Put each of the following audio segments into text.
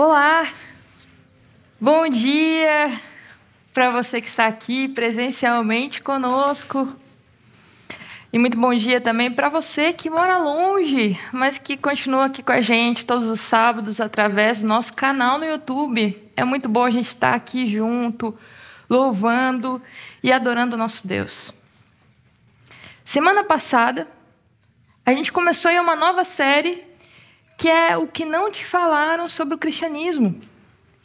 Olá, bom dia para você que está aqui presencialmente conosco. E muito bom dia também para você que mora longe, mas que continua aqui com a gente todos os sábados através do nosso canal no YouTube. É muito bom a gente estar aqui junto, louvando e adorando o nosso Deus. Semana passada, a gente começou em uma nova série que é o que não te falaram sobre o cristianismo.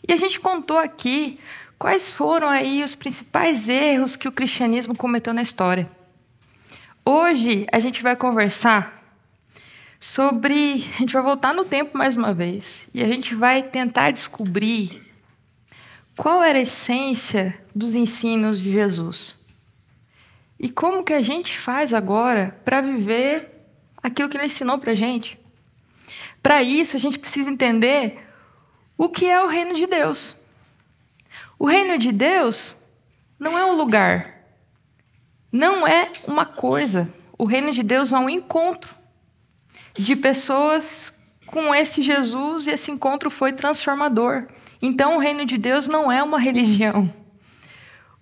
E a gente contou aqui quais foram aí os principais erros que o cristianismo cometeu na história. Hoje a gente vai conversar sobre. A gente vai voltar no tempo mais uma vez e a gente vai tentar descobrir qual era a essência dos ensinos de Jesus. E como que a gente faz agora para viver aquilo que ele ensinou para a gente? Para isso, a gente precisa entender o que é o reino de Deus. O reino de Deus não é um lugar, não é uma coisa. O reino de Deus é um encontro de pessoas com esse Jesus e esse encontro foi transformador. Então, o reino de Deus não é uma religião.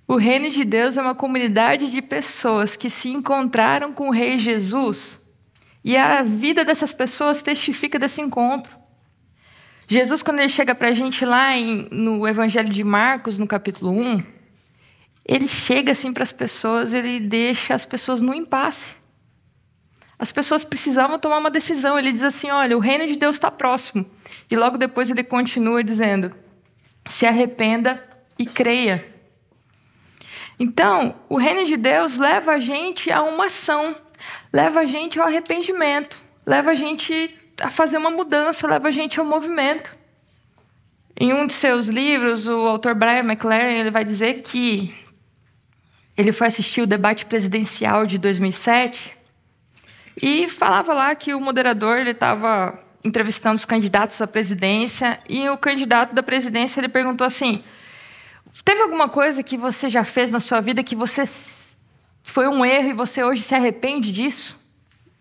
O reino de Deus é uma comunidade de pessoas que se encontraram com o Rei Jesus e a vida dessas pessoas testifica desse encontro. Jesus, quando ele chega para a gente lá em, no Evangelho de Marcos, no capítulo 1, ele chega assim para as pessoas, ele deixa as pessoas no impasse. As pessoas precisavam tomar uma decisão. Ele diz assim: olha, o reino de Deus está próximo. E logo depois ele continua dizendo: se arrependa e creia. Então, o reino de Deus leva a gente a uma ação leva a gente ao arrependimento, leva a gente a fazer uma mudança, leva a gente ao movimento. Em um de seus livros, o autor Brian McLaren ele vai dizer que ele foi assistir o debate presidencial de 2007 e falava lá que o moderador ele estava entrevistando os candidatos à presidência e o candidato da presidência ele perguntou assim: teve alguma coisa que você já fez na sua vida que você foi um erro e você hoje se arrepende disso?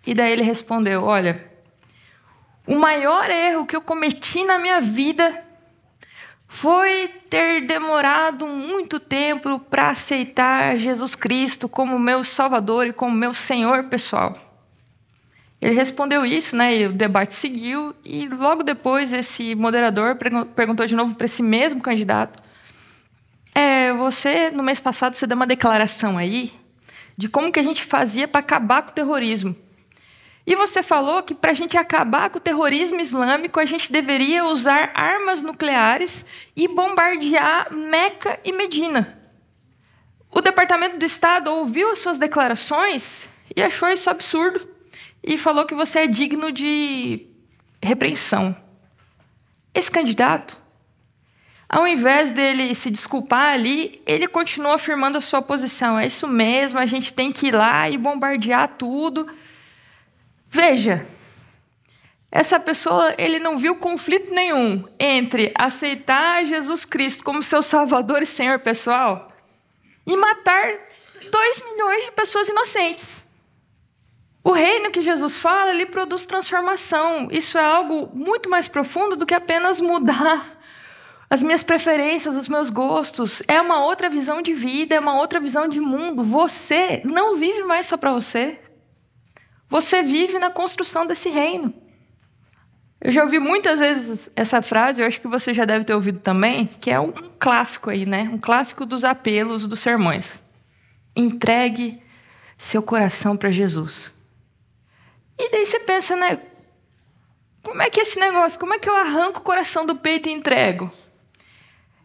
E daí ele respondeu: Olha, o maior erro que eu cometi na minha vida foi ter demorado muito tempo para aceitar Jesus Cristo como meu Salvador e como meu Senhor pessoal. Ele respondeu isso, né? E o debate seguiu. E logo depois, esse moderador perguntou de novo para esse mesmo candidato: é, Você, no mês passado, você deu uma declaração aí de como que a gente fazia para acabar com o terrorismo. E você falou que para a gente acabar com o terrorismo islâmico, a gente deveria usar armas nucleares e bombardear Meca e Medina. O Departamento do Estado ouviu as suas declarações e achou isso absurdo e falou que você é digno de repreensão. Esse candidato ao invés dele se desculpar ali, ele continua afirmando a sua posição. É isso mesmo, a gente tem que ir lá e bombardear tudo. Veja, essa pessoa, ele não viu conflito nenhum entre aceitar Jesus Cristo como seu Salvador e Senhor pessoal e matar dois milhões de pessoas inocentes. O reino que Jesus fala, ele produz transformação. Isso é algo muito mais profundo do que apenas mudar as minhas preferências, os meus gostos. É uma outra visão de vida, é uma outra visão de mundo. Você não vive mais só para você. Você vive na construção desse reino. Eu já ouvi muitas vezes essa frase, eu acho que você já deve ter ouvido também, que é um clássico aí, né? Um clássico dos apelos dos sermões. Entregue seu coração para Jesus. E daí você pensa, né? Como é que é esse negócio? Como é que eu arranco o coração do peito e entrego?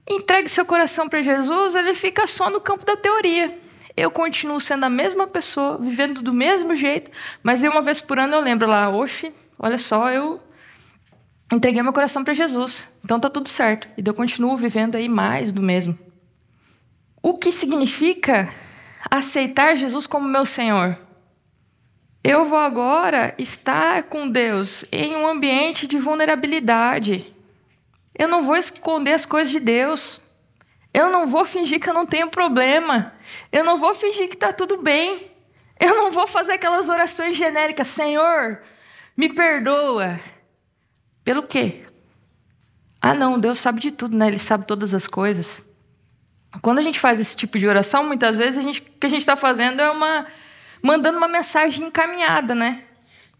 Entregue seu coração para Jesus, ele fica só no campo da teoria. Eu continuo sendo a mesma pessoa, vivendo do mesmo jeito, mas uma vez por ano eu lembro lá, oxe, olha só, eu entreguei meu coração para Jesus, então tá tudo certo. E eu continuo vivendo aí mais do mesmo. O que significa aceitar Jesus como meu Senhor? Eu vou agora estar com Deus em um ambiente de vulnerabilidade. Eu não vou esconder as coisas de Deus. Eu não vou fingir que eu não tenho problema. Eu não vou fingir que está tudo bem. Eu não vou fazer aquelas orações genéricas. Senhor, me perdoa. Pelo quê? Ah, não, Deus sabe de tudo, né? Ele sabe todas as coisas. Quando a gente faz esse tipo de oração, muitas vezes a gente, o que a gente está fazendo é uma mandando uma mensagem encaminhada, né?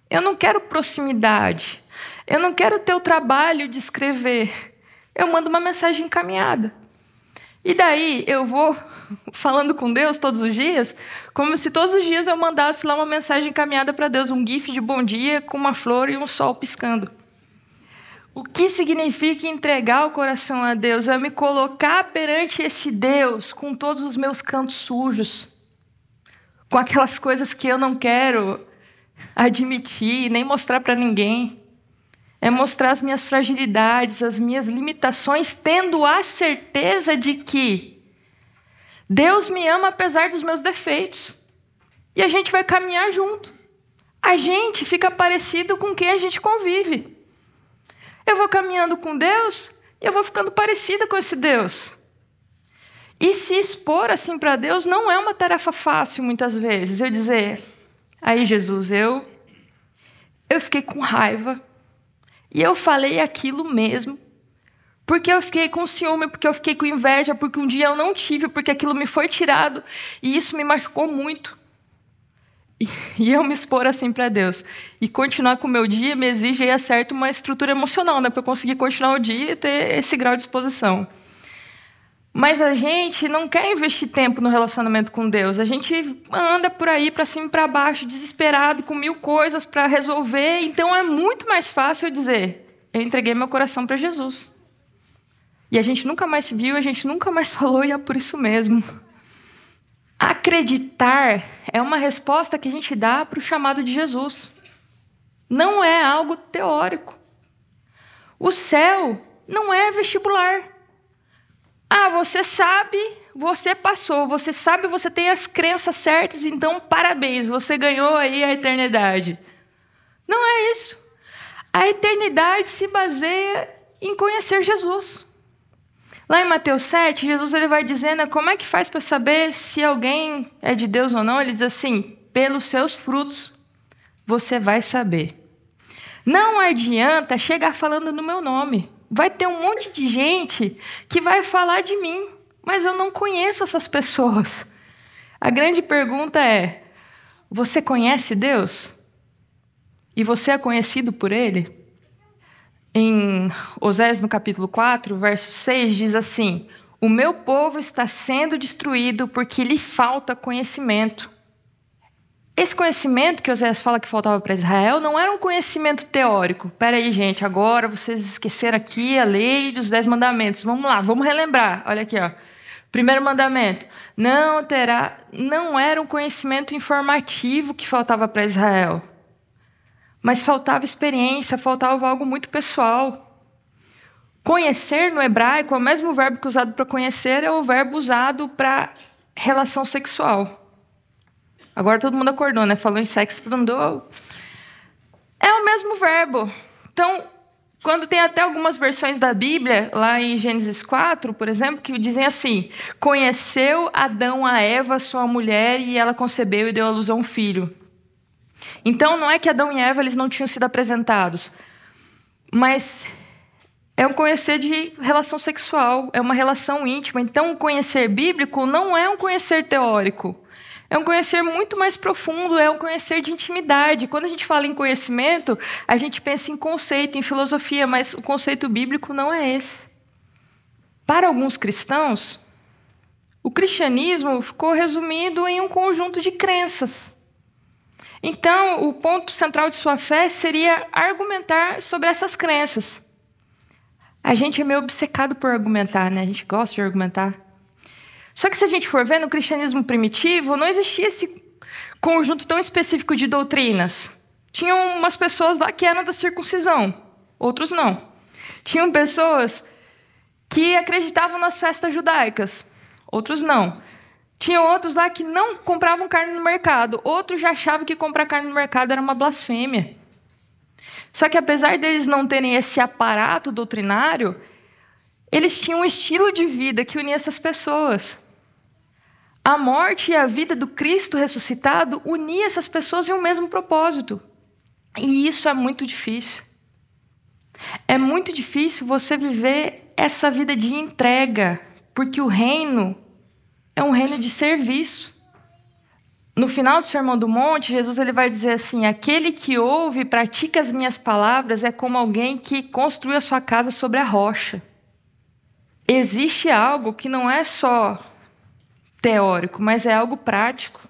Eu não quero proximidade. Eu não quero ter o trabalho de escrever. Eu mando uma mensagem encaminhada. E daí eu vou falando com Deus todos os dias, como se todos os dias eu mandasse lá uma mensagem encaminhada para Deus, um gif de bom dia com uma flor e um sol piscando. O que significa entregar o coração a Deus? É me colocar perante esse Deus com todos os meus cantos sujos, com aquelas coisas que eu não quero admitir, nem mostrar para ninguém. É mostrar as minhas fragilidades, as minhas limitações, tendo a certeza de que Deus me ama apesar dos meus defeitos. E a gente vai caminhar junto. A gente fica parecido com quem a gente convive. Eu vou caminhando com Deus e eu vou ficando parecida com esse Deus. E se expor assim para Deus não é uma tarefa fácil muitas vezes. Eu dizer, aí Jesus, eu eu fiquei com raiva e eu falei aquilo mesmo porque eu fiquei com ciúme, porque eu fiquei com inveja, porque um dia eu não tive, porque aquilo me foi tirado e isso me machucou muito. E, e eu me expor assim para Deus e continuar com o meu dia me exige aí certo uma estrutura emocional, né, para eu conseguir continuar o dia e ter esse grau de exposição. Mas a gente não quer investir tempo no relacionamento com Deus. A gente anda por aí para cima e para baixo, desesperado, com mil coisas para resolver. Então é muito mais fácil dizer: eu entreguei meu coração para Jesus. E a gente nunca mais se viu, a gente nunca mais falou, e é por isso mesmo. Acreditar é uma resposta que a gente dá para o chamado de Jesus. Não é algo teórico. O céu não é vestibular. Ah, você sabe, você passou, você sabe, você tem as crenças certas, então parabéns, você ganhou aí a eternidade. Não é isso. A eternidade se baseia em conhecer Jesus. Lá em Mateus 7, Jesus ele vai dizendo como é que faz para saber se alguém é de Deus ou não. Ele diz assim: pelos seus frutos você vai saber. Não adianta chegar falando no meu nome. Vai ter um monte de gente que vai falar de mim, mas eu não conheço essas pessoas. A grande pergunta é: você conhece Deus? E você é conhecido por Ele? em Osés, no capítulo 4, verso 6, diz assim: O meu povo está sendo destruído porque lhe falta conhecimento. Esse conhecimento que Osés fala que faltava para Israel não era um conhecimento teórico. Espera aí, gente, agora vocês esqueceram aqui a lei dos dez mandamentos. Vamos lá, vamos relembrar. Olha aqui, ó. Primeiro mandamento: não terá, não era um conhecimento informativo que faltava para Israel. Mas faltava experiência, faltava algo muito pessoal. Conhecer no hebraico, é o mesmo verbo que é usado para conhecer, é o verbo usado para relação sexual. Agora todo mundo acordou, né? Falou em sexo, todo mundo. É o mesmo verbo. Então, quando tem até algumas versões da Bíblia, lá em Gênesis 4, por exemplo, que dizem assim: Conheceu Adão a Eva, sua mulher, e ela concebeu e deu à luz a um filho. Então não é que Adão e Eva eles não tinham sido apresentados, mas é um conhecer de relação sexual, é uma relação íntima. Então o conhecer bíblico não é um conhecer teórico. É um conhecer muito mais profundo, é um conhecer de intimidade. Quando a gente fala em conhecimento, a gente pensa em conceito, em filosofia, mas o conceito bíblico não é esse. Para alguns cristãos, o cristianismo ficou resumido em um conjunto de crenças. Então, o ponto central de sua fé seria argumentar sobre essas crenças. A gente é meio obcecado por argumentar, né? A gente gosta de argumentar. Só que se a gente for ver no cristianismo primitivo, não existia esse conjunto tão específico de doutrinas. Tinham umas pessoas lá que eram da circuncisão, outros não. Tinham pessoas que acreditavam nas festas judaicas, outros não. Tinha outros lá que não compravam carne no mercado. Outros já achavam que comprar carne no mercado era uma blasfêmia. Só que apesar deles não terem esse aparato doutrinário, eles tinham um estilo de vida que unia essas pessoas. A morte e a vida do Cristo ressuscitado unia essas pessoas em um mesmo propósito. E isso é muito difícil. É muito difícil você viver essa vida de entrega, porque o reino é um reino de serviço. No final do Sermão do Monte, Jesus ele vai dizer assim: Aquele que ouve e pratica as minhas palavras é como alguém que construiu a sua casa sobre a rocha. Existe algo que não é só teórico, mas é algo prático.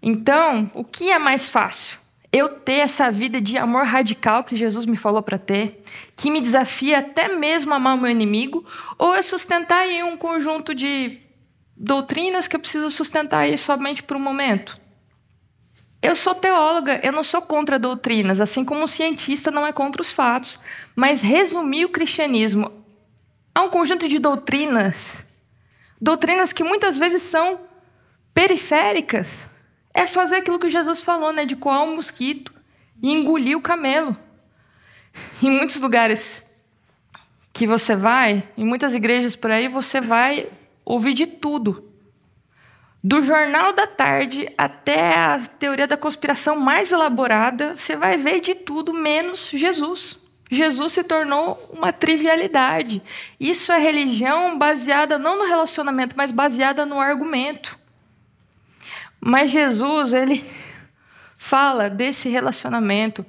Então, o que é mais fácil? Eu ter essa vida de amor radical que Jesus me falou para ter, que me desafia até mesmo a amar o meu inimigo, ou é sustentar aí um conjunto de doutrinas que eu preciso sustentar aí somente por um momento? Eu sou teóloga, eu não sou contra doutrinas, assim como um cientista não é contra os fatos. Mas resumir o cristianismo a um conjunto de doutrinas, doutrinas que muitas vezes são periféricas, é fazer aquilo que Jesus falou, né? De coar um mosquito e engolir o camelo. Em muitos lugares que você vai, em muitas igrejas por aí, você vai ouvir de tudo. Do jornal da tarde até a teoria da conspiração mais elaborada, você vai ver de tudo menos Jesus. Jesus se tornou uma trivialidade. Isso é religião baseada não no relacionamento, mas baseada no argumento. Mas Jesus, ele fala desse relacionamento.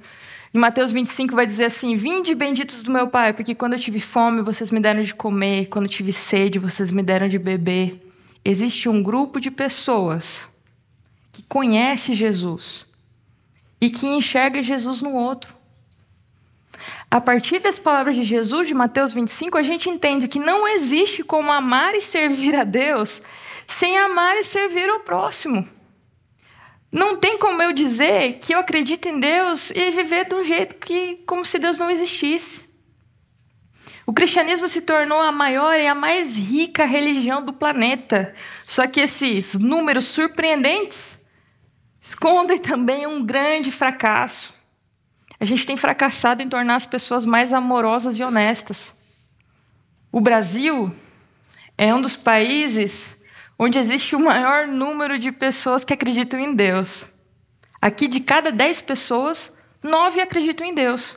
Em Mateus 25 vai dizer assim: Vinde benditos do meu Pai, porque quando eu tive fome, vocês me deram de comer, quando eu tive sede, vocês me deram de beber. Existe um grupo de pessoas que conhece Jesus e que enxerga Jesus no outro. A partir das palavras de Jesus, de Mateus 25, a gente entende que não existe como amar e servir a Deus sem amar e servir ao próximo. Não tem como eu dizer que eu acredito em Deus e viver de um jeito que como se Deus não existisse. O cristianismo se tornou a maior e a mais rica religião do planeta. Só que esses números surpreendentes escondem também um grande fracasso. A gente tem fracassado em tornar as pessoas mais amorosas e honestas. O Brasil é um dos países onde existe o maior número de pessoas que acreditam em Deus. Aqui, de cada dez pessoas, nove acreditam em Deus.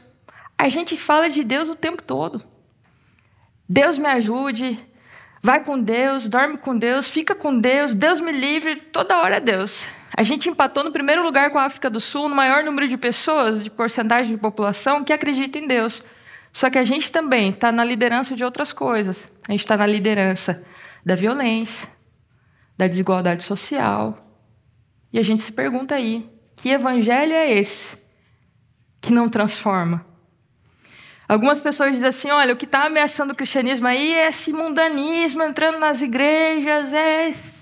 A gente fala de Deus o tempo todo. Deus me ajude, vai com Deus, dorme com Deus, fica com Deus, Deus me livre, toda hora é Deus. A gente empatou no primeiro lugar com a África do Sul, no maior número de pessoas, de porcentagem de população, que acredita em Deus. Só que a gente também está na liderança de outras coisas. A gente está na liderança da violência, da desigualdade social. E a gente se pergunta aí: que evangelho é esse que não transforma? Algumas pessoas dizem assim: olha, o que está ameaçando o cristianismo aí é esse mundanismo entrando nas igrejas, é esse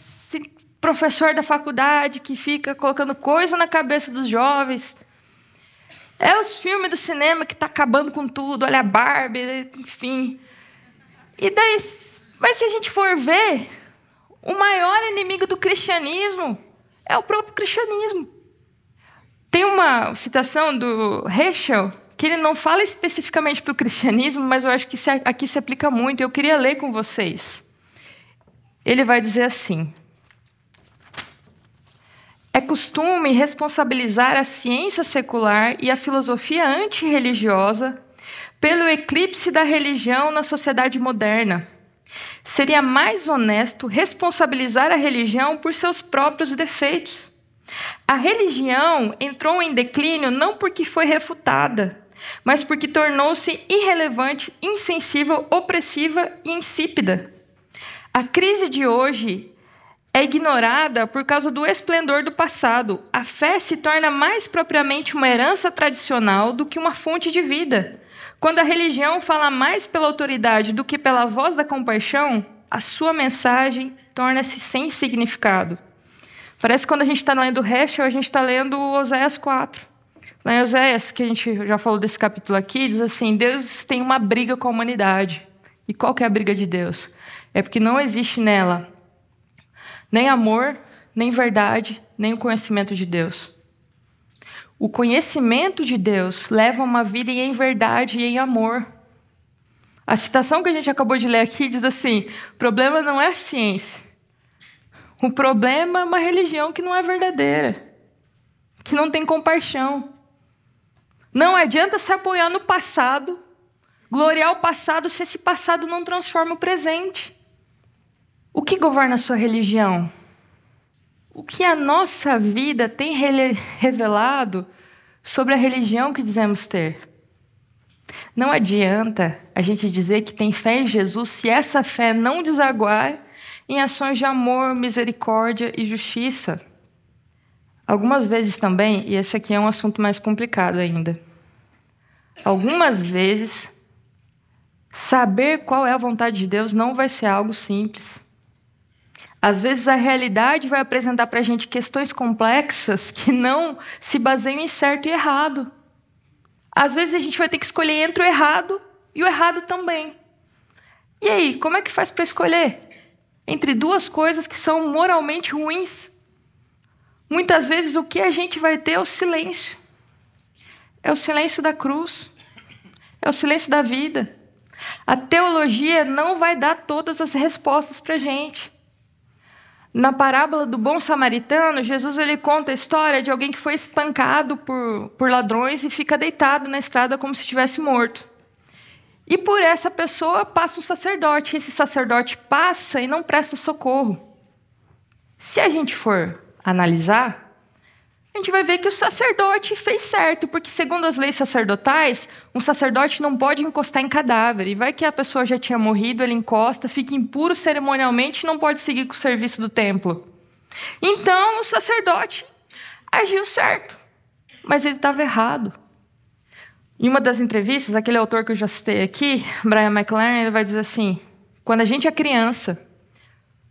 professor da faculdade que fica colocando coisa na cabeça dos jovens. É os filmes do cinema que está acabando com tudo, olha a Barbie, enfim. E daí, mas se a gente for ver, o maior inimigo do cristianismo é o próprio cristianismo. Tem uma citação do Heschel, que ele não fala especificamente para o cristianismo, mas eu acho que aqui se aplica muito. Eu queria ler com vocês. Ele vai dizer assim: costume responsabilizar a ciência secular e a filosofia antirreligiosa pelo eclipse da religião na sociedade moderna Seria mais honesto responsabilizar a religião por seus próprios defeitos. A religião entrou em declínio não porque foi refutada, mas porque tornou-se irrelevante, insensível, opressiva e insípida. A crise de hoje é ignorada por causa do esplendor do passado. A fé se torna mais propriamente uma herança tradicional do que uma fonte de vida. Quando a religião fala mais pela autoridade do que pela voz da compaixão, a sua mensagem torna-se sem significado. Parece que quando a gente está lendo Heschel, a gente está lendo Oséias 4. Lá em Oséias, que a gente já falou desse capítulo aqui, diz assim: Deus tem uma briga com a humanidade. E qual que é a briga de Deus? É porque não existe nela nem amor, nem verdade, nem o conhecimento de Deus. O conhecimento de Deus leva uma vida em verdade e em amor. A citação que a gente acabou de ler aqui diz assim: o problema não é a ciência. O problema é uma religião que não é verdadeira, que não tem compaixão. Não adianta se apoiar no passado gloriar o passado se esse passado não transforma o presente. O que governa a sua religião? O que a nossa vida tem revelado sobre a religião que dizemos ter? Não adianta a gente dizer que tem fé em Jesus se essa fé não desaguar em ações de amor, misericórdia e justiça. Algumas vezes também, e esse aqui é um assunto mais complicado ainda, algumas vezes, saber qual é a vontade de Deus não vai ser algo simples. Às vezes a realidade vai apresentar para a gente questões complexas que não se baseiam em certo e errado. Às vezes a gente vai ter que escolher entre o errado e o errado também. E aí, como é que faz para escolher? Entre duas coisas que são moralmente ruins. Muitas vezes o que a gente vai ter é o silêncio. É o silêncio da cruz. É o silêncio da vida. A teologia não vai dar todas as respostas para a gente. Na parábola do bom samaritano, Jesus ele conta a história de alguém que foi espancado por, por ladrões e fica deitado na estrada como se estivesse morto. E por essa pessoa passa um sacerdote. Esse sacerdote passa e não presta socorro. Se a gente for analisar, gente vai ver que o sacerdote fez certo, porque, segundo as leis sacerdotais, um sacerdote não pode encostar em cadáver. E vai que a pessoa já tinha morrido, ele encosta, fica impuro cerimonialmente e não pode seguir com o serviço do templo. Então, o sacerdote agiu certo, mas ele estava errado. Em uma das entrevistas, aquele autor que eu já citei aqui, Brian McLaren, ele vai dizer assim: quando a gente é criança,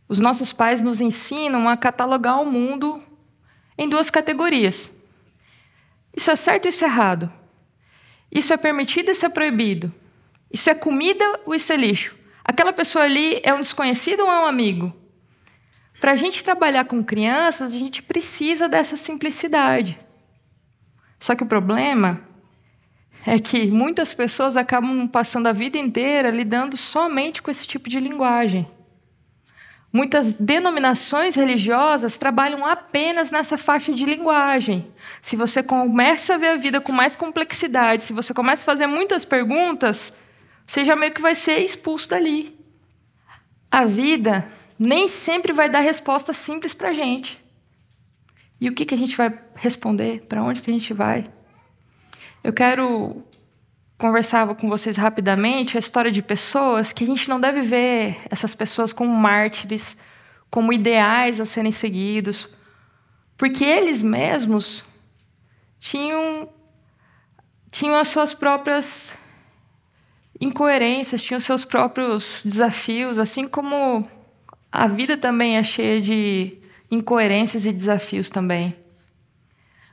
os nossos pais nos ensinam a catalogar o mundo em duas categorias. Isso é certo e isso é errado. Isso é permitido e isso é proibido. Isso é comida ou isso é lixo? Aquela pessoa ali é um desconhecido ou é um amigo? Para a gente trabalhar com crianças, a gente precisa dessa simplicidade. Só que o problema é que muitas pessoas acabam passando a vida inteira lidando somente com esse tipo de linguagem. Muitas denominações religiosas trabalham apenas nessa faixa de linguagem. Se você começa a ver a vida com mais complexidade, se você começa a fazer muitas perguntas, você já meio que vai ser expulso dali. A vida nem sempre vai dar resposta simples para a gente. E o que, que a gente vai responder? Para onde que a gente vai? Eu quero conversava com vocês rapidamente a história de pessoas que a gente não deve ver essas pessoas como mártires, como ideais a serem seguidos, porque eles mesmos tinham tinham as suas próprias incoerências, tinham seus próprios desafios, assim como a vida também é cheia de incoerências e desafios também.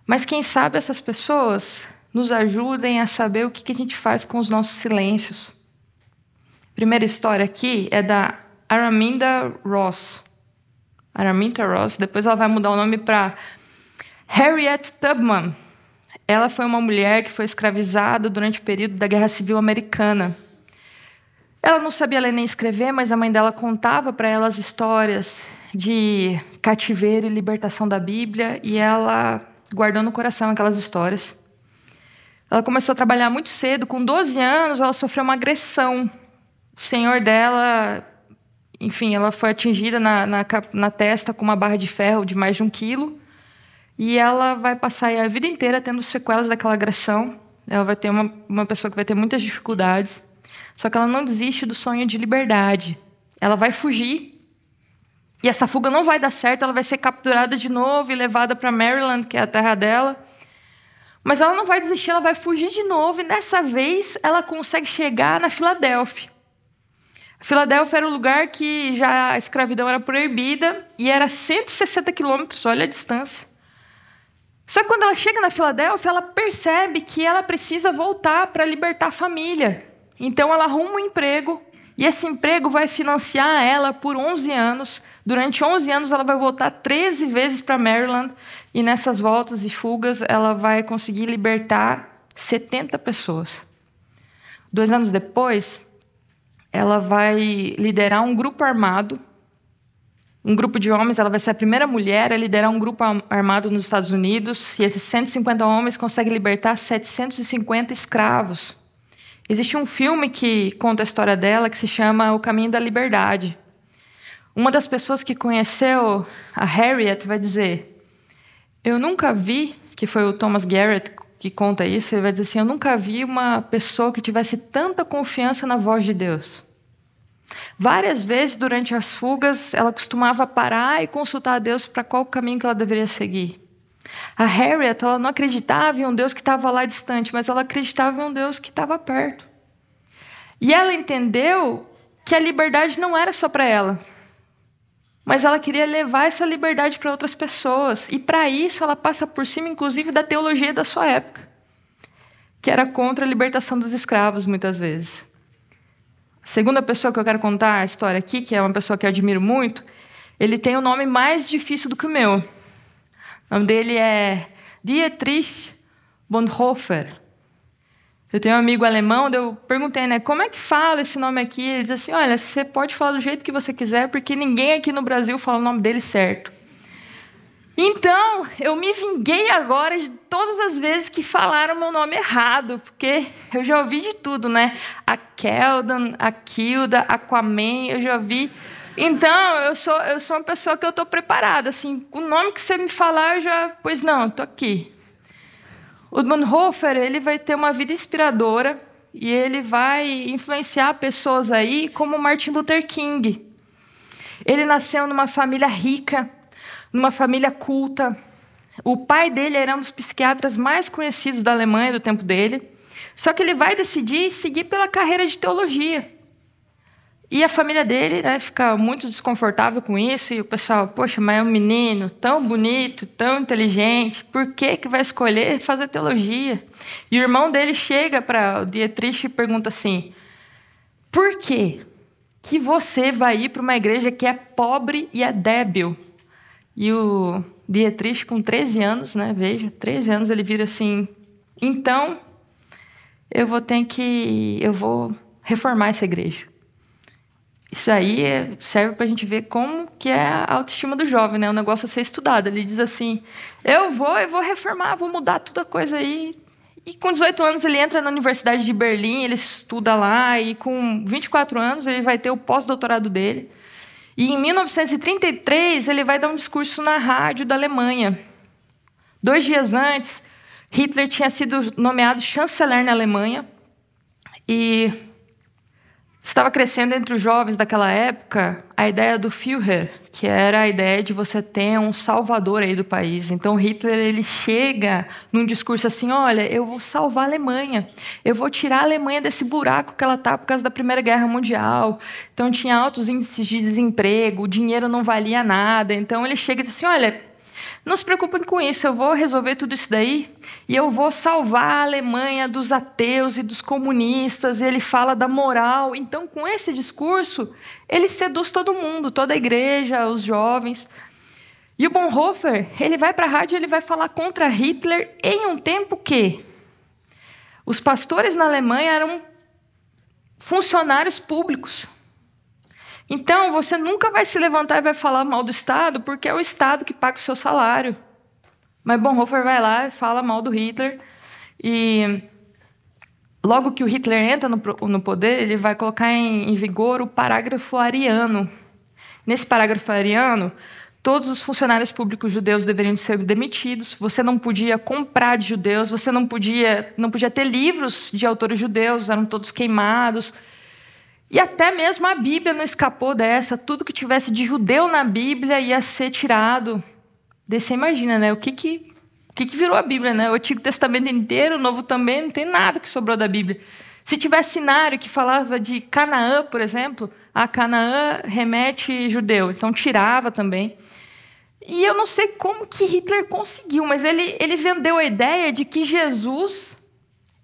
Mas quem sabe essas pessoas nos ajudem a saber o que a gente faz com os nossos silêncios. Primeira história aqui é da Araminda Ross. Araminda Ross, depois ela vai mudar o nome para Harriet Tubman. Ela foi uma mulher que foi escravizada durante o período da Guerra Civil Americana. Ela não sabia ler nem escrever, mas a mãe dela contava para ela as histórias de cativeiro e libertação da Bíblia, e ela guardou no coração aquelas histórias. Ela começou a trabalhar muito cedo, com 12 anos, ela sofreu uma agressão. O senhor dela, enfim, ela foi atingida na, na, na testa com uma barra de ferro de mais de um quilo. E ela vai passar a vida inteira tendo sequelas daquela agressão. Ela vai ter uma, uma pessoa que vai ter muitas dificuldades. Só que ela não desiste do sonho de liberdade. Ela vai fugir. E essa fuga não vai dar certo, ela vai ser capturada de novo e levada para Maryland, que é a terra dela. Mas ela não vai desistir, ela vai fugir de novo, e dessa vez ela consegue chegar na Filadélfia. Filadélfia era um lugar que já a escravidão era proibida e era 160 quilômetros, olha a distância. Só que quando ela chega na Filadélfia, ela percebe que ela precisa voltar para libertar a família. Então ela arruma um emprego e esse emprego vai financiar ela por 11 anos. Durante 11 anos ela vai voltar 13 vezes para Maryland e nessas voltas e fugas, ela vai conseguir libertar 70 pessoas. Dois anos depois, ela vai liderar um grupo armado, um grupo de homens. Ela vai ser a primeira mulher a liderar um grupo armado nos Estados Unidos. E esses 150 homens conseguem libertar 750 escravos. Existe um filme que conta a história dela que se chama O Caminho da Liberdade. Uma das pessoas que conheceu a Harriet vai dizer: Eu nunca vi, que foi o Thomas Garrett que conta isso, ele vai dizer assim: Eu nunca vi uma pessoa que tivesse tanta confiança na voz de Deus. Várias vezes durante as fugas, ela costumava parar e consultar a Deus para qual caminho que ela deveria seguir. A Harriet, ela não acreditava em um Deus que estava lá distante, mas ela acreditava em um Deus que estava perto. E ela entendeu que a liberdade não era só para ela, mas ela queria levar essa liberdade para outras pessoas. E para isso ela passa por cima, inclusive, da teologia da sua época, que era contra a libertação dos escravos, muitas vezes. A segunda pessoa que eu quero contar a história aqui, que é uma pessoa que eu admiro muito, ele tem o um nome mais difícil do que o meu. O nome dele é Dietrich Bonhoeffer. Eu tenho um amigo alemão, eu perguntei, né, como é que fala esse nome aqui? Ele diz assim, olha, você pode falar do jeito que você quiser, porque ninguém aqui no Brasil fala o nome dele certo. Então, eu me vinguei agora de todas as vezes que falaram meu nome errado, porque eu já ouvi de tudo, né? A Keldan, a Kilda, Aquaman, eu já ouvi. Então, eu sou, eu sou uma pessoa que eu estou preparada. Assim, o nome que você me falar, eu já. Pois não, estou aqui. O Bonhoeffer ele vai ter uma vida inspiradora e ele vai influenciar pessoas aí como Martin Luther King. Ele nasceu numa família rica, numa família culta. O pai dele era um dos psiquiatras mais conhecidos da Alemanha do tempo dele. Só que ele vai decidir seguir pela carreira de teologia. E a família dele né, fica muito desconfortável com isso, e o pessoal, poxa, mas é um menino tão bonito, tão inteligente, por que, que vai escolher fazer teologia? E o irmão dele chega para o Dietrich e pergunta assim: por que, que você vai ir para uma igreja que é pobre e é débil? E o Dietrich, com 13 anos, né, veja, 13 anos, ele vira assim: então eu vou ter que. eu vou reformar essa igreja. Isso aí é, serve para a gente ver como que é a autoestima do jovem, né? O negócio a ser estudado. Ele diz assim: eu vou, eu vou reformar, vou mudar toda a coisa aí. E com 18 anos ele entra na Universidade de Berlim, ele estuda lá, e com 24 anos ele vai ter o pós-doutorado dele. E em 1933 ele vai dar um discurso na rádio da Alemanha. Dois dias antes, Hitler tinha sido nomeado chanceler na Alemanha. E Estava crescendo entre os jovens daquela época a ideia do Führer, que era a ideia de você ter um salvador aí do país. Então Hitler ele chega num discurso assim: "Olha, eu vou salvar a Alemanha. Eu vou tirar a Alemanha desse buraco que ela tá por causa da Primeira Guerra Mundial". Então tinha altos índices de desemprego, o dinheiro não valia nada. Então ele chega e diz assim: "Olha, não se preocupem com isso, eu vou resolver tudo isso daí e eu vou salvar a Alemanha dos ateus e dos comunistas. E ele fala da moral. Então, com esse discurso, ele seduz todo mundo, toda a igreja, os jovens. E o Bonhoeffer, ele vai para a rádio ele vai falar contra Hitler em um tempo que os pastores na Alemanha eram funcionários públicos. Então, você nunca vai se levantar e vai falar mal do Estado, porque é o Estado que paga o seu salário. Mas Bonhoeffer vai lá e fala mal do Hitler. E logo que o Hitler entra no, no poder, ele vai colocar em, em vigor o parágrafo ariano. Nesse parágrafo ariano, todos os funcionários públicos judeus deveriam ser demitidos. Você não podia comprar de judeus, você não podia, não podia ter livros de autores judeus, eram todos queimados. E até mesmo a Bíblia não escapou dessa. Tudo que tivesse de judeu na Bíblia ia ser tirado. Você imagina, né? O que que, o que que virou a Bíblia, né? O Antigo Testamento inteiro, o Novo também, não tem nada que sobrou da Bíblia. Se tivesse cenário que falava de Canaã, por exemplo, a Canaã remete judeu, então tirava também. E eu não sei como que Hitler conseguiu, mas ele, ele vendeu a ideia de que Jesus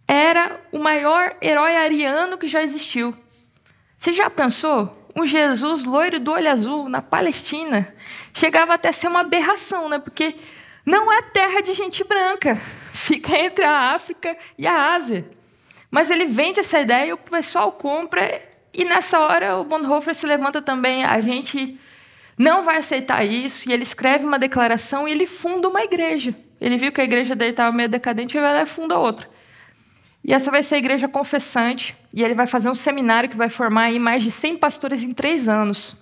era o maior herói ariano que já existiu. Você já pensou? Um Jesus loiro do olho azul na Palestina chegava até a ser uma aberração, né? Porque não é terra de gente branca, fica entre a África e a Ásia. Mas ele vende essa ideia o pessoal compra, e nessa hora o Bonhoeffer se levanta também. A gente não vai aceitar isso, e ele escreve uma declaração e ele funda uma igreja. Ele viu que a igreja dele estava meio decadente e vai lá e funda outra. E essa vai ser a igreja confessante, e ele vai fazer um seminário que vai formar aí mais de 100 pastores em três anos.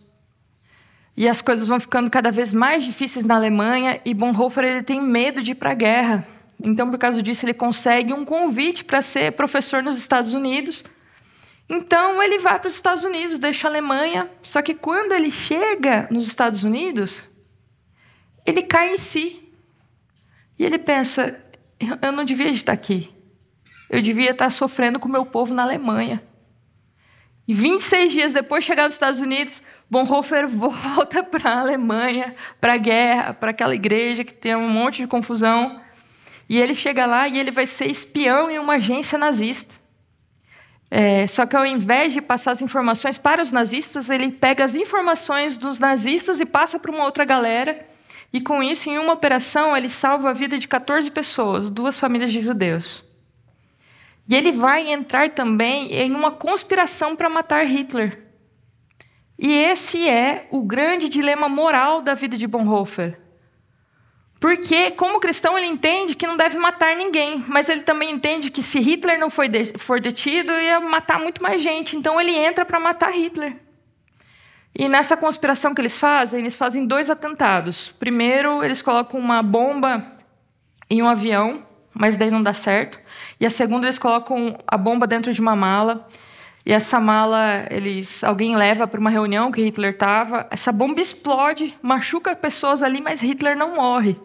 E as coisas vão ficando cada vez mais difíceis na Alemanha, e Bonhoeffer ele tem medo de ir para a guerra. Então, por causa disso, ele consegue um convite para ser professor nos Estados Unidos. Então, ele vai para os Estados Unidos, deixa a Alemanha. Só que quando ele chega nos Estados Unidos, ele cai em si. E ele pensa: eu não devia estar aqui. Eu devia estar sofrendo com o meu povo na Alemanha. E 26 dias depois de chegar nos Estados Unidos, Bonhoeffer volta para a Alemanha, para a guerra, para aquela igreja que tem um monte de confusão. E ele chega lá e ele vai ser espião em uma agência nazista. É, só que ao invés de passar as informações para os nazistas, ele pega as informações dos nazistas e passa para uma outra galera. E com isso, em uma operação, ele salva a vida de 14 pessoas, duas famílias de judeus. E ele vai entrar também em uma conspiração para matar Hitler. E esse é o grande dilema moral da vida de Bonhoeffer. Porque, como cristão, ele entende que não deve matar ninguém, mas ele também entende que se Hitler não for, detido, ia matar muito mais gente. Então, ele entra para matar Hitler. E nessa conspiração que eles fazem, eles fazem dois atentados. Primeiro, eles colocam uma bomba em um avião, mas daí não dá certo. E a segunda, eles colocam a bomba dentro de uma mala. E essa mala, eles, alguém leva para uma reunião que Hitler estava. Essa bomba explode, machuca pessoas ali, mas Hitler não morre.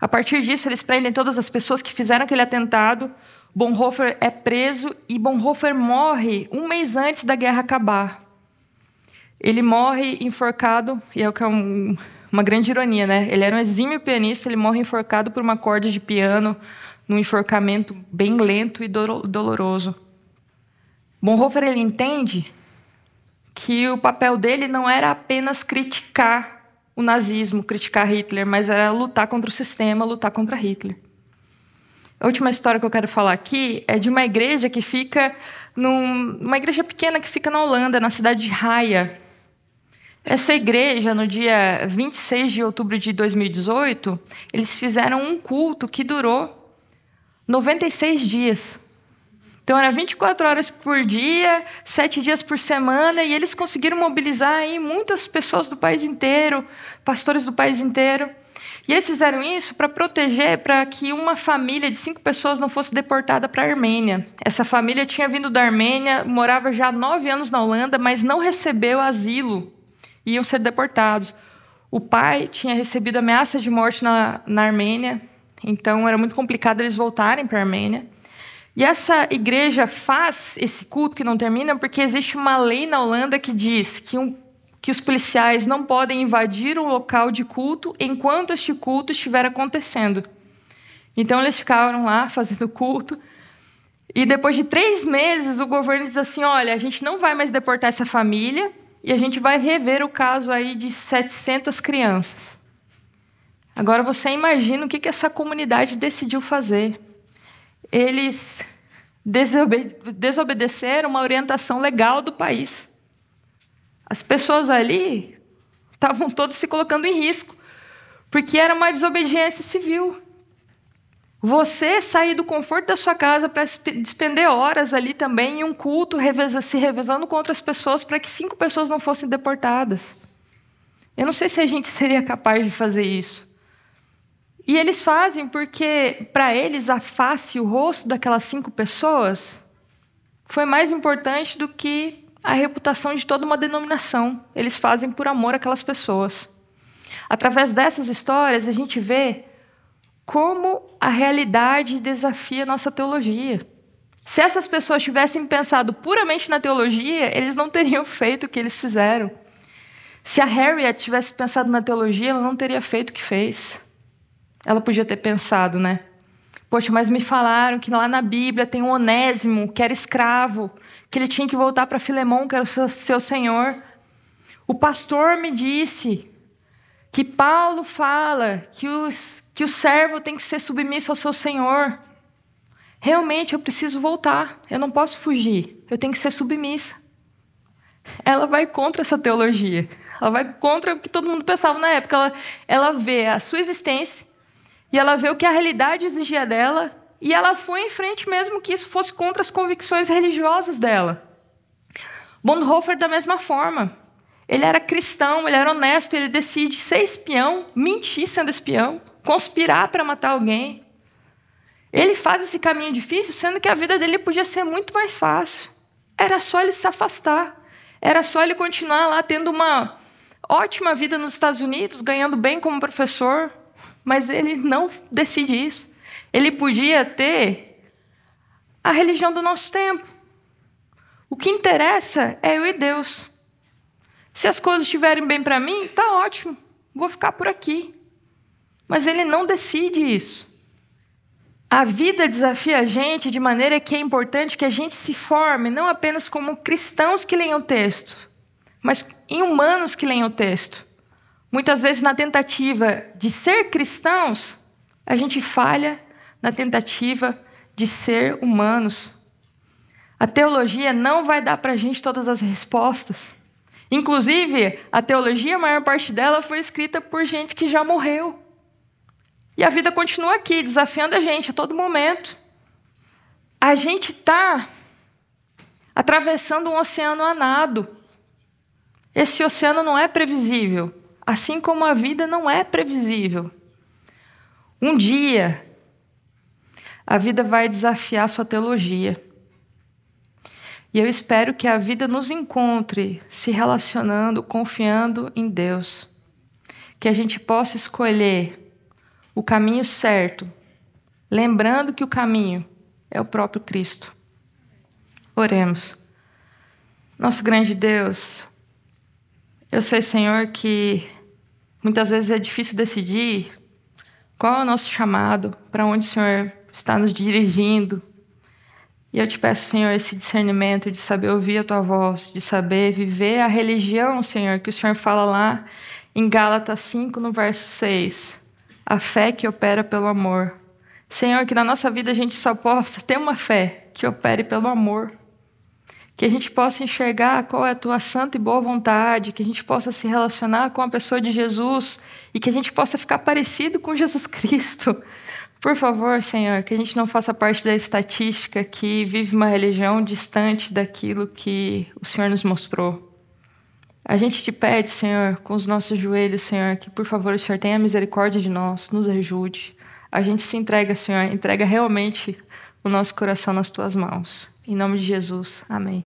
A partir disso, eles prendem todas as pessoas que fizeram aquele atentado. Bonhoeffer é preso e Bonhoeffer morre um mês antes da guerra acabar. Ele morre enforcado, e é o que é um, uma grande ironia, né? Ele era um exímio pianista, ele morre enforcado por uma corda de piano num enforcamento bem lento e doloroso. Bonhoeffer ele entende que o papel dele não era apenas criticar o nazismo, criticar Hitler, mas era lutar contra o sistema, lutar contra Hitler. A última história que eu quero falar aqui é de uma igreja que fica num, uma igreja pequena que fica na Holanda, na cidade de Haia. Essa igreja, no dia 26 de outubro de 2018, eles fizeram um culto que durou 96 dias. Então, era 24 horas por dia, sete dias por semana, e eles conseguiram mobilizar aí muitas pessoas do país inteiro, pastores do país inteiro. E eles fizeram isso para proteger, para que uma família de cinco pessoas não fosse deportada para a Armênia. Essa família tinha vindo da Armênia, morava já há nove anos na Holanda, mas não recebeu asilo. Iam ser deportados. O pai tinha recebido ameaça de morte na, na Armênia, então era muito complicado eles voltarem para a Armênia. E essa igreja faz esse culto que não termina porque existe uma lei na Holanda que diz que, um, que os policiais não podem invadir um local de culto enquanto este culto estiver acontecendo. Então eles ficaram lá fazendo culto. E depois de três meses, o governo diz assim: olha, a gente não vai mais deportar essa família e a gente vai rever o caso aí de 700 crianças. Agora você imagina o que, que essa comunidade decidiu fazer. Eles desobedeceram uma orientação legal do país. As pessoas ali estavam todas se colocando em risco, porque era uma desobediência civil. Você sair do conforto da sua casa para despender horas ali também em um culto, reveza, se revezando com outras pessoas para que cinco pessoas não fossem deportadas. Eu não sei se a gente seria capaz de fazer isso. E eles fazem porque, para eles, a face o rosto daquelas cinco pessoas foi mais importante do que a reputação de toda uma denominação. Eles fazem por amor aquelas pessoas. Através dessas histórias, a gente vê como a realidade desafia a nossa teologia. Se essas pessoas tivessem pensado puramente na teologia, eles não teriam feito o que eles fizeram. Se a Harriet tivesse pensado na teologia, ela não teria feito o que fez. Ela podia ter pensado, né? Poxa, mas me falaram que lá na Bíblia tem um Onésimo, que era escravo, que ele tinha que voltar para Filemão, que era seu, seu senhor. O pastor me disse que Paulo fala que, os, que o servo tem que ser submisso ao seu senhor. Realmente eu preciso voltar, eu não posso fugir, eu tenho que ser submissa. Ela vai contra essa teologia, ela vai contra o que todo mundo pensava na época. Ela, ela vê a sua existência e ela vê o que a realidade exigia dela e ela foi em frente mesmo que isso fosse contra as convicções religiosas dela. Bonhoeffer da mesma forma. Ele era cristão, ele era honesto, ele decide ser espião, mentir sendo espião, conspirar para matar alguém. Ele faz esse caminho difícil, sendo que a vida dele podia ser muito mais fácil. Era só ele se afastar. Era só ele continuar lá tendo uma ótima vida nos Estados Unidos, ganhando bem como professor, mas ele não decide isso. Ele podia ter a religião do nosso tempo. O que interessa é eu e Deus. Se as coisas estiverem bem para mim, tá ótimo, vou ficar por aqui. Mas ele não decide isso. A vida desafia a gente de maneira que é importante que a gente se forme não apenas como cristãos que leem o texto, mas em humanos que leem o texto. Muitas vezes, na tentativa de ser cristãos, a gente falha na tentativa de ser humanos. A teologia não vai dar para a gente todas as respostas. Inclusive, a teologia, a maior parte dela foi escrita por gente que já morreu. E a vida continua aqui, desafiando a gente a todo momento. A gente está atravessando um oceano a nado. Esse oceano não é previsível, assim como a vida não é previsível. Um dia, a vida vai desafiar sua teologia. E eu espero que a vida nos encontre se relacionando, confiando em Deus. Que a gente possa escolher o caminho certo, lembrando que o caminho é o próprio Cristo. Oremos. Nosso grande Deus, eu sei, Senhor, que muitas vezes é difícil decidir qual é o nosso chamado, para onde o Senhor está nos dirigindo. E eu te peço, Senhor, esse discernimento de saber ouvir a tua voz, de saber viver a religião, Senhor, que o Senhor fala lá em Gálatas 5, no verso 6. A fé que opera pelo amor. Senhor, que na nossa vida a gente só possa ter uma fé que opere pelo amor. Que a gente possa enxergar qual é a tua santa e boa vontade, que a gente possa se relacionar com a pessoa de Jesus e que a gente possa ficar parecido com Jesus Cristo. Por favor, Senhor, que a gente não faça parte da estatística que vive uma religião distante daquilo que o Senhor nos mostrou. A gente te pede, Senhor, com os nossos joelhos, Senhor, que por favor o Senhor tenha misericórdia de nós, nos ajude. A gente se entrega, Senhor, entrega realmente o nosso coração nas tuas mãos. Em nome de Jesus. Amém.